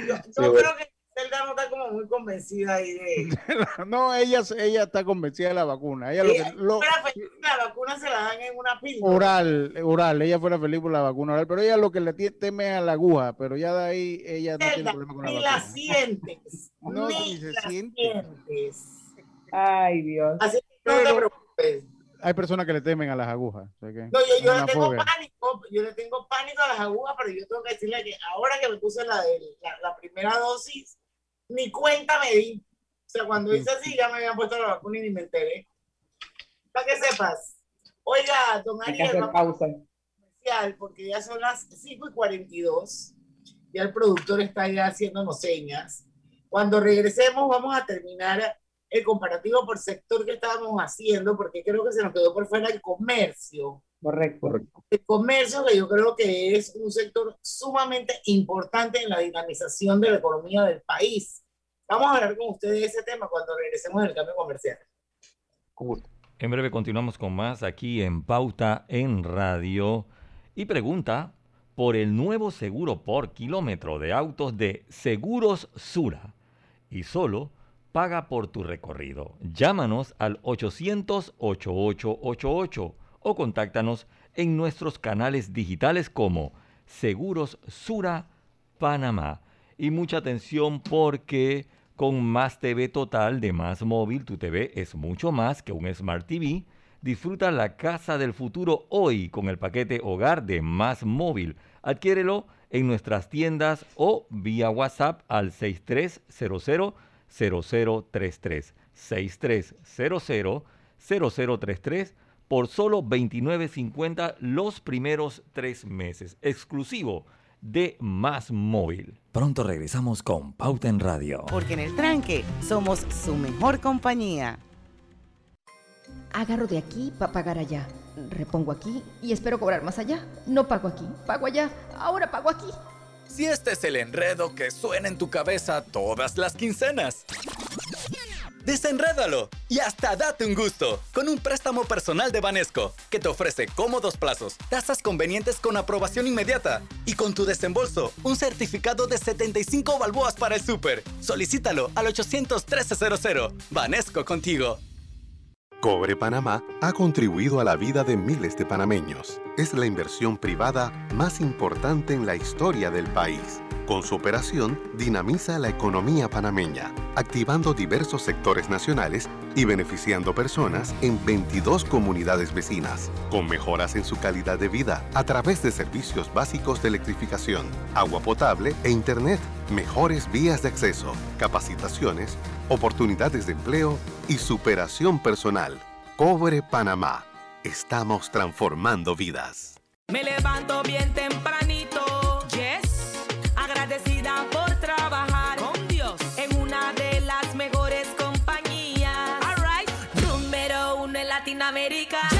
Yo, creo que Zelda no está como muy convencida ahí de. No, ella, ella está convencida de la vacuna. Ella lo Ella- que, lo, fuera feliz, la vacuna se la dan en una píldora. oral, oral, ella fuera feliz por la vacuna oral, pero ella lo que le teme a la aguja, pero ya de ahí ella no tiene Zelda, problema con la ni la vacuna. sientes. No, ni ni se la siente. sientes. Ay, Dios. Así que no te Pero- preocupes. Hay personas que le temen a las agujas. o sea que No, yo, yo le tengo fobia. pánico, yo le tengo pánico a las agujas, pero yo tengo que decirle que ahora que me puse la, de, la, la primera dosis, ni cuenta me di. O sea, cuando hice así, ya me habían puesto la vacuna y ni me enteré. Para que sepas. Oiga, don Ariel, vamos pausa. especial, porque ya son las 5 y 42. Ya el productor está ya haciéndonos señas. Cuando regresemos, vamos a terminar el comparativo por sector que estábamos haciendo, porque creo que se nos quedó por fuera el comercio. Correcto. El comercio, que yo creo que es un sector sumamente importante en la dinamización de la economía del país. Vamos a hablar con ustedes de ese tema cuando regresemos del cambio comercial. En breve continuamos con más aquí en Pauta en Radio y pregunta por el nuevo seguro por kilómetro de autos de Seguros Sura y solo paga por tu recorrido. Llámanos al 800-8888 o contáctanos en nuestros canales digitales como Seguros Sura Panamá. Y mucha atención porque con Más TV Total de Más Móvil, tu TV es mucho más que un Smart TV. Disfruta la casa del futuro hoy con el paquete hogar de Más Móvil. Adquiérelo en nuestras tiendas o vía WhatsApp al 6300 0033 6300 0033 por solo 29.50 los primeros tres meses. Exclusivo de Más Móvil. Pronto regresamos con Pauta en Radio. Porque en el tranque somos su mejor compañía. Agarro de aquí para pagar allá. Repongo aquí y espero cobrar más allá. No pago aquí, pago allá. Ahora pago aquí. Si este es el enredo que suena en tu cabeza todas las quincenas. Desenrédalo y hasta date un gusto con un préstamo personal de Banesco que te ofrece cómodos plazos, tasas convenientes con aprobación inmediata y con tu desembolso un certificado de 75 balboas para el súper. Solicítalo al 800 1300. Banesco contigo. Cobre Panamá ha contribuido a la vida de miles de panameños. Es la inversión privada más importante en la historia del país. Con su operación, dinamiza la economía panameña, activando diversos sectores nacionales y beneficiando personas en 22 comunidades vecinas, con mejoras en su calidad de vida a través de servicios básicos de electrificación, agua potable e Internet, mejores vías de acceso, capacitaciones, oportunidades de empleo y superación personal. Cobre Panamá. Estamos transformando vidas. Me levanto bien tempranito, yes, agradecida por trabajar con Dios en una de las mejores compañías. Alright, número uno en Latinoamérica.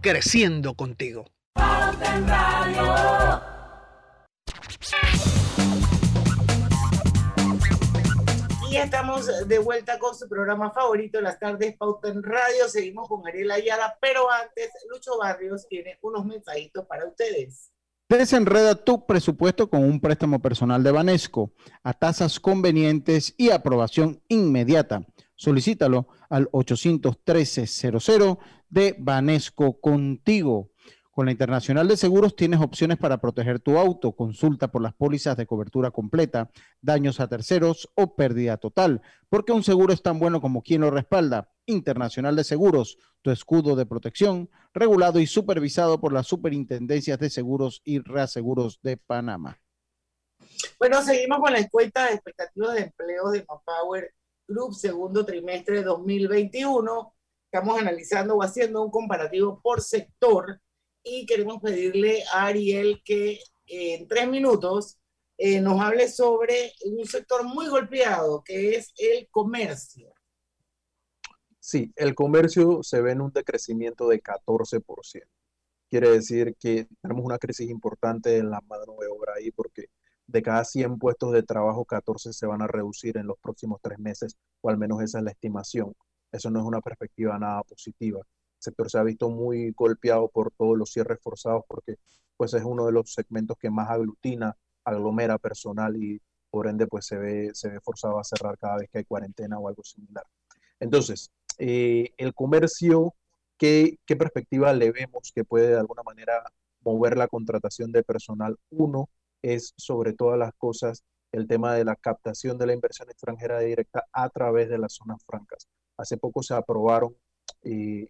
creciendo contigo. Y estamos de vuelta con su programa favorito, Las Tardes Pauta en Radio. Seguimos con Ariel Ayala, pero antes, Lucho Barrios tiene unos mensajitos para ustedes. Desenreda tu presupuesto con un préstamo personal de Banesco a tasas convenientes y aprobación inmediata. Solicítalo al 813-00 de Banesco Contigo. Con la Internacional de Seguros tienes opciones para proteger tu auto. Consulta por las pólizas de cobertura completa, daños a terceros o pérdida total, porque un seguro es tan bueno como quien lo respalda. Internacional de Seguros, tu escudo de protección, regulado y supervisado por las Superintendencias de Seguros y Reaseguros de Panamá. Bueno, seguimos con la encuesta de expectativas de empleo de Manpower Group segundo trimestre de 2021. Estamos analizando o haciendo un comparativo por sector y queremos pedirle a Ariel que eh, en tres minutos eh, nos hable sobre un sector muy golpeado que es el comercio. Sí, el comercio se ve en un decrecimiento de 14%. Quiere decir que tenemos una crisis importante en la mano de obra ahí porque de cada 100 puestos de trabajo, 14 se van a reducir en los próximos tres meses, o al menos esa es la estimación. Eso no es una perspectiva nada positiva. El sector se ha visto muy golpeado por todos los cierres forzados porque pues es uno de los segmentos que más aglutina, aglomera personal y por ende pues se ve, se ve forzado a cerrar cada vez que hay cuarentena o algo similar. Entonces, eh, el comercio, ¿qué, ¿qué perspectiva le vemos que puede de alguna manera mover la contratación de personal? Uno, es sobre todas las cosas el tema de la captación de la inversión extranjera directa a través de las zonas francas. Hace poco se aprobaron, eh,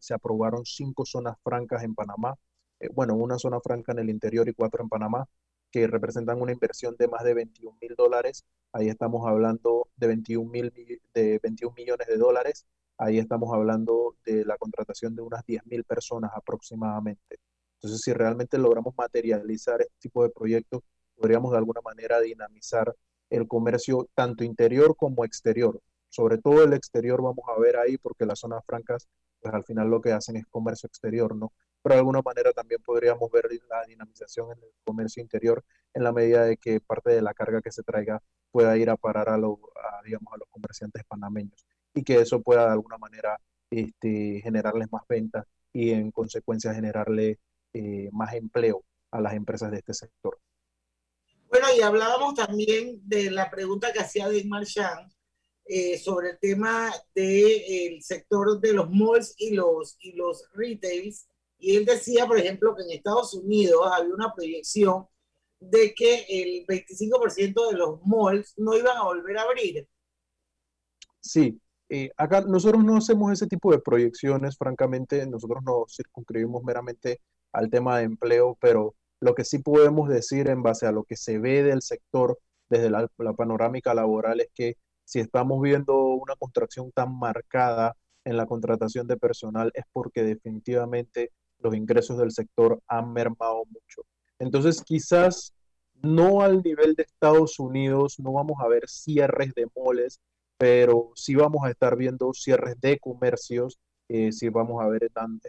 se aprobaron cinco zonas francas en Panamá, eh, bueno, una zona franca en el interior y cuatro en Panamá, que representan una inversión de más de 21 mil dólares. Ahí estamos hablando de 21, mil, de 21 millones de dólares. Ahí estamos hablando de la contratación de unas 10 mil personas aproximadamente. Entonces, si realmente logramos materializar este tipo de proyectos, podríamos de alguna manera dinamizar el comercio tanto interior como exterior. Sobre todo el exterior vamos a ver ahí, porque las zonas francas, pues al final lo que hacen es comercio exterior, ¿no? Pero de alguna manera también podríamos ver la dinamización en el comercio interior en la medida de que parte de la carga que se traiga pueda ir a parar a, los, digamos, a los comerciantes panameños y que eso pueda de alguna manera este, generarles más ventas y en consecuencia generarle eh, más empleo a las empresas de este sector. Bueno, y hablábamos también de la pregunta que hacía Dick Marchand eh, sobre el tema del sector de los malls y los, y los retails. Y él decía, por ejemplo, que en Estados Unidos había una proyección de que el 25% de los malls no iban a volver a abrir. Sí, eh, acá nosotros no hacemos ese tipo de proyecciones, francamente, nosotros nos circunscribimos meramente al tema de empleo, pero lo que sí podemos decir en base a lo que se ve del sector desde la, panorámica laboral es que si estamos viendo una contracción tan marcada en la contratación de personal es porque definitivamente los ingresos del sector han mermado mucho. Entonces, quizás no al nivel de Estados Unidos, no vamos a ver cierres de moles, pero sí vamos a estar viendo cierres de comercios, eh, sí vamos a ver, están,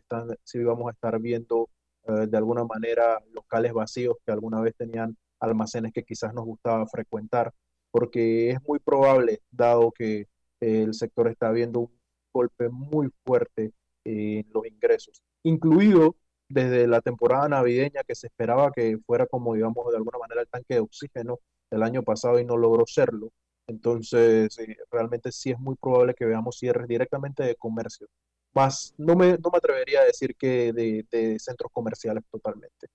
vamos a estar viendo eh, de alguna manera locales vacíos que alguna vez tenían almacenes que quizás nos gustaba frecuentar, porque es muy probable, dado que el sector está viendo un golpe muy fuerte en los ingresos, incluido desde la temporada navideña que se esperaba que fuera como, digamos, de alguna manera el tanque de oxígeno del año pasado y no logró serlo. Entonces, eh, realmente sí es muy probable que veamos cierres directamente de comercio más, no me, no me atrevería a decir que de, centros comerciales totalmente.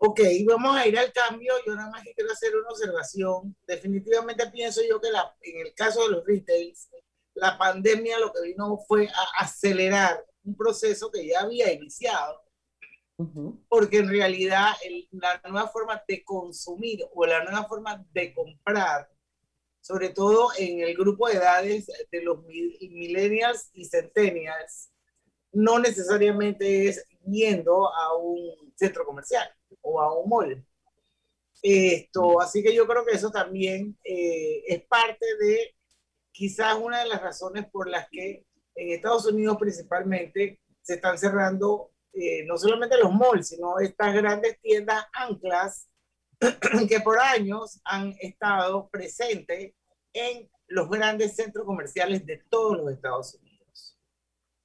Ok, vamos a ir al cambio. Yo nada más quiero hacer una observación. Definitivamente pienso yo que la, en el caso de los retails, la pandemia lo que vino fue a acelerar un proceso que ya había iniciado, porque en realidad la nueva forma de consumir o la nueva forma de comprar sobre todo en el grupo de edades de los millennials y centennials, no necesariamente es yendo a un centro comercial o a un mall. Esto, así que yo creo que eso también eh, es parte de quizás una de las razones por las que en Estados Unidos principalmente se están cerrando eh, no solamente los malls, sino estas grandes tiendas anclas que por años han estado presentes en los grandes centros comerciales de todos los Estados Unidos.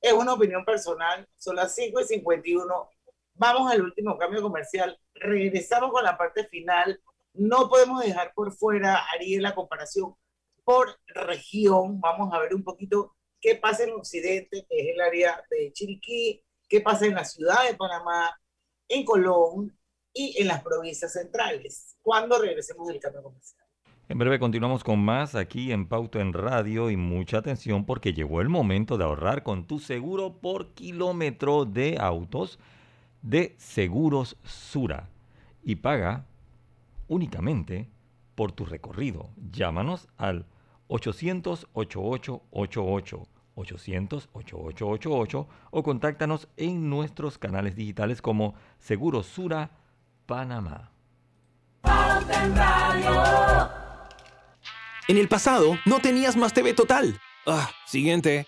Es una opinión personal, son las 5 y 51. Vamos al último cambio comercial. Regresamos con la parte final. No podemos dejar por fuera, Ariel, la comparación por región. Vamos a ver un poquito qué pasa en occidente, que es el área de Chiriquí, qué pasa en la ciudad de Panamá, en Colón y en las provincias centrales, cuando regresemos del cambio comercial. En breve continuamos con más aquí en Pauto en Radio y mucha atención porque llegó el momento de ahorrar con tu seguro por kilómetro de autos de Seguros Sura y paga únicamente por tu recorrido. Llámanos al 800 8888 800 8888 o contáctanos en nuestros canales digitales como Seguros Sura Panamá. En el pasado, no tenías Más TV Total. Ah, siguiente.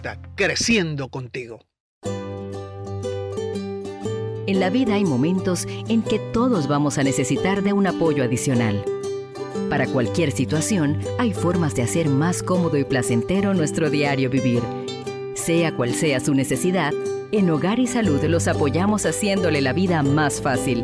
creciendo contigo. En la vida hay momentos en que todos vamos a necesitar de un apoyo adicional. Para cualquier situación, hay formas de hacer más cómodo y placentero nuestro diario vivir Sea cual sea su necesidad, en Hogar y Salud los apoyamos haciéndole la vida más fácil,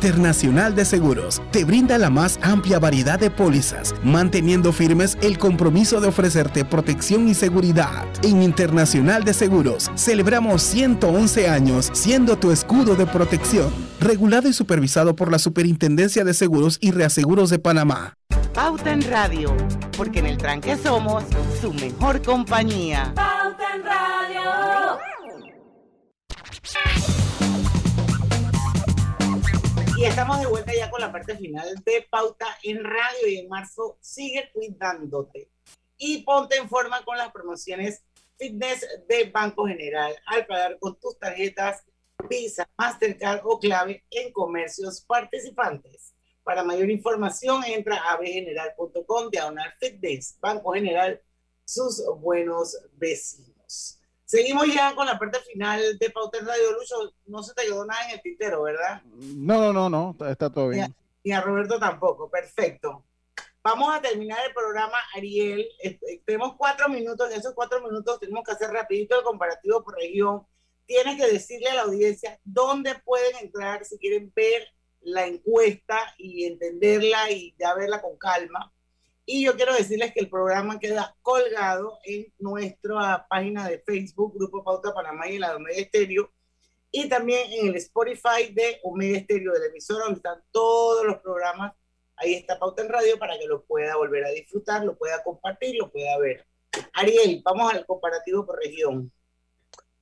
Internacional de Seguros te brinda la más amplia variedad de pólizas, manteniendo firmes el compromiso de ofrecerte protección y seguridad. En Internacional de Seguros celebramos 111 años siendo tu escudo de protección, regulado y supervisado por la Superintendencia de Seguros y Reaseguros de Panamá. Pauta en Radio, porque en el tranque somos su mejor compañía. Pauta en Radio. Y estamos de vuelta ya con la parte final de Pauta en Radio y en marzo sigue cuidándote y ponte en forma con las promociones fitness de Banco General al pagar con tus tarjetas Visa, Mastercard o clave en comercios participantes. Para mayor información entra a bgeneral.com diagonal fitness. Banco General, sus buenos vecinos. Seguimos ya con la parte final de Pauta en Radio Lucho. No se te quedó nada en el tintero, ¿verdad? No, no, no, no, está, todo bien. Y a Roberto tampoco. Perfecto. Vamos a terminar el programa, Ariel. Este, tenemos cuatro minutos. En esos cuatro minutos tenemos que hacer rapidito el comparativo por región. Tienes que decirle a la audiencia dónde pueden entrar si quieren ver la encuesta y entenderla y ya verla con calma. Y yo quiero decirles que el programa queda colgado en nuestra página de Facebook, Grupo Pauta Panamá y la de Omega Estéreo, y también en el Spotify de Omega Estéreo de la emisora, donde están todos los programas. Ahí está Pauta en Radio para que lo pueda volver a disfrutar, lo pueda compartir, lo pueda ver. Ariel, vamos al comparativo por región.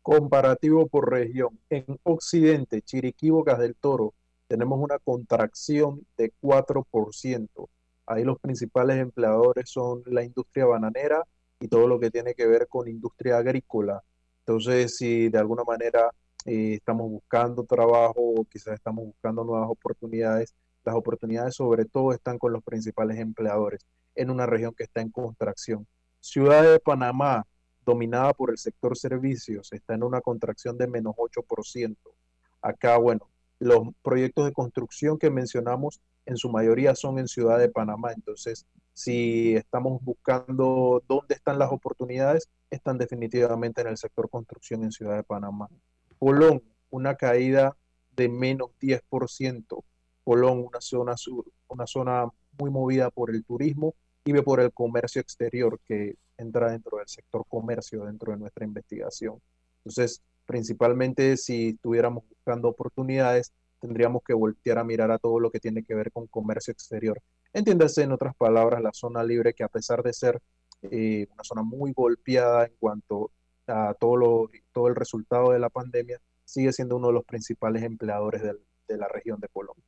Comparativo por región. En Occidente, Chiriquí, Bocas del Toro, tenemos una contracción de 4%. Ahí los principales empleadores son la industria bananera y todo lo que tiene que ver con industria agrícola. Entonces, si de alguna manera eh, estamos buscando trabajo o quizás estamos buscando nuevas oportunidades, las oportunidades sobre todo están con los principales empleadores en una región que está en contracción. Ciudad de Panamá, dominada por el sector servicios, está en una contracción de menos 8%. Acá, bueno, los proyectos de construcción que mencionamos en su mayoría son en Ciudad de Panamá. Entonces, si estamos buscando dónde están las oportunidades, están definitivamente en el sector construcción en Ciudad de Panamá. Colón, una caída de menos 10%. Colón, una zona sur, una zona muy movida por el turismo y por el comercio exterior que entra dentro del sector comercio dentro de nuestra investigación. Entonces, principalmente si estuviéramos buscando oportunidades, tendríamos que voltear a mirar a todo lo que tiene que ver con comercio exterior. Entiéndase, en otras palabras, la zona libre que a pesar de ser eh, una zona muy golpeada en cuanto a todo, lo, todo el resultado de la pandemia, sigue siendo uno de los principales empleadores de la región de Colombia.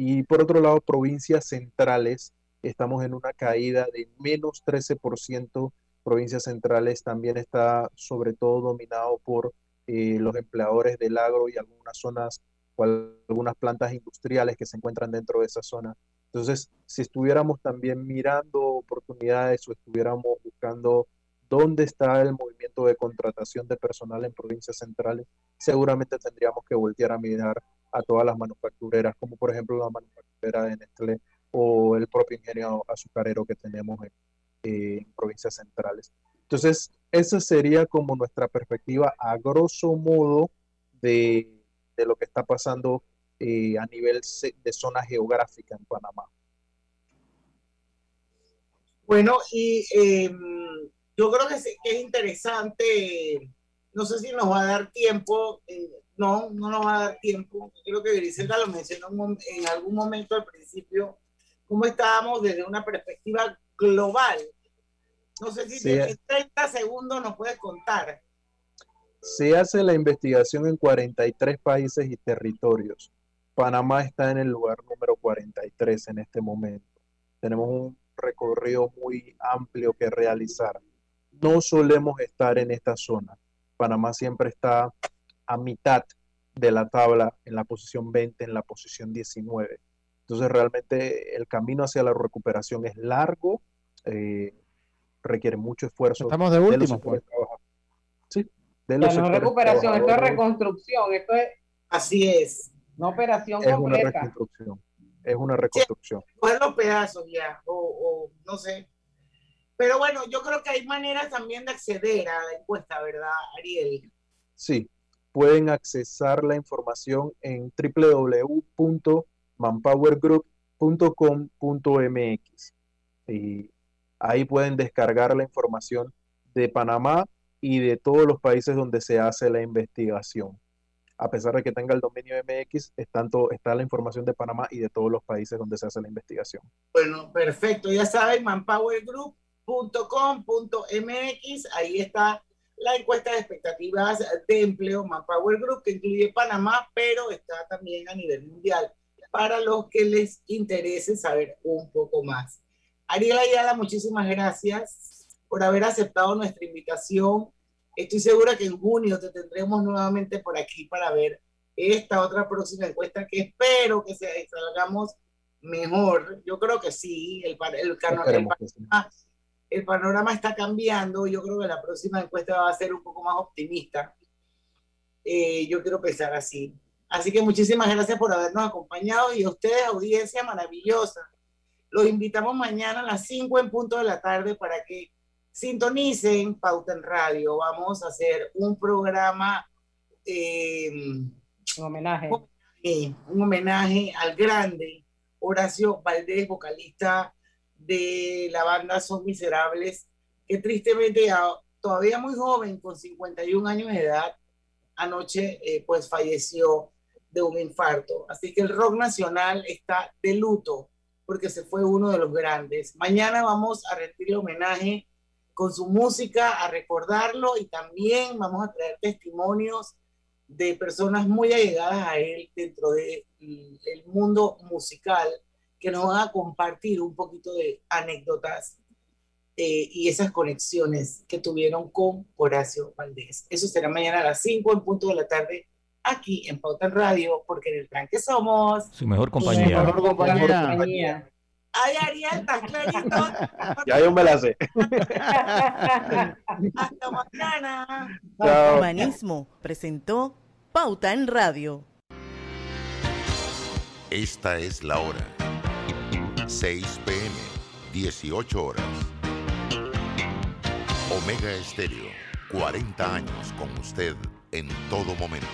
Y por otro lado, provincias centrales, estamos en una caída de menos 13%. Provincias centrales también está sobre todo dominado por eh, los empleadores del agro y algunas zonas o algunas plantas industriales que se encuentran dentro de esa zona. Entonces, si estuviéramos también mirando oportunidades o estuviéramos buscando dónde está el movimiento de contratación de personal en provincias centrales, seguramente tendríamos que voltear a mirar a todas las manufactureras, como por ejemplo la manufacturera de Nestlé o el propio ingenio azucarero que tenemos en, eh, en provincias centrales. Entonces, esa sería como nuestra perspectiva a grosso modo de, de lo que está pasando eh, a nivel de zona geográfica en Panamá. Bueno, y eh, yo creo que, que, es interesante, no sé si nos va a dar tiempo, eh, no, no nos va a dar tiempo, creo que Griselda lo mencionó en algún momento al principio, cómo estábamos desde una perspectiva global No sé si Sí. tienes 30 segundos, nos puedes contar. Se hace la investigación en 43 países y territorios. Panamá está en el lugar número 43 en este momento. Tenemos un recorrido muy amplio que realizar. No solemos estar en esta zona. Panamá siempre está a mitad de la tabla, en la posición 20, en la posición 19. Entonces realmente el camino hacia la recuperación es largo, eh, requiere mucho esfuerzo. Estamos de último, sectores pues. Sí, de los no recuperación, esto es reconstrucción, esto es Así es. una operación Es una reconstrucción. Es una reconstrucción. Coger los pedazos ya, o, o no sé. Pero bueno, yo creo que hay maneras también de acceder a la encuesta, ¿verdad, Ariel? Sí, pueden accesar la información en www.manpowergroup.com.mx y ahí pueden descargar la información de Panamá y de todos los países donde se hace la investigación. A pesar de que tenga el dominio MX, están to- está la información de Panamá y de todos los países donde se hace la investigación. Bueno, perfecto. Ya saben, manpowergroup.com.mx. Ahí está la encuesta de expectativas de empleo Manpower Group, que incluye Panamá, pero está también a nivel mundial, para los que les interese saber un poco más. Ariel Ayala, muchísimas gracias por haber aceptado nuestra invitación. Estoy segura que en junio te tendremos nuevamente por aquí para ver esta otra próxima encuesta que espero que se- salgamos mejor. Yo creo que sí, el, el, el panorama, el panorama está cambiando. Yo creo que la próxima encuesta va a ser un poco más optimista. Eh, yo quiero pensar así. Así que muchísimas gracias por habernos acompañado y a ustedes, audiencia maravillosa. Los invitamos mañana a las 5 en punto de la tarde para que sintonicen Pauta en Radio. Vamos a hacer un programa eh, Un homenaje. eh, un homenaje al grande Horacio Valdés, vocalista de la banda Son Miserables, que tristemente todavía muy joven, con 51 años de edad, anoche eh, pues falleció de un infarto. Así que el rock nacional está de luto porque se fue uno de los grandes. Mañana vamos a rendirle homenaje con su música, a recordarlo y también vamos a traer testimonios de personas muy allegadas a él dentro del el mundo musical que nos van a compartir un poquito de anécdotas eh, y esas conexiones que tuvieron con Horacio Valdés. Eso será mañana a las 5 en punto de la tarde aquí en Pauta en Radio, porque en el tranque somos Su mejor compañía. Mejor compañía. Compañía. Ay, Ariel, estás clarito. Ya yo me la sé. Hasta mañana. Chao. Humanismo presentó Pauta en Radio. Esta es la hora. 6 pm, 18 horas. Omega Estéreo, 40 años con usted en todo momento.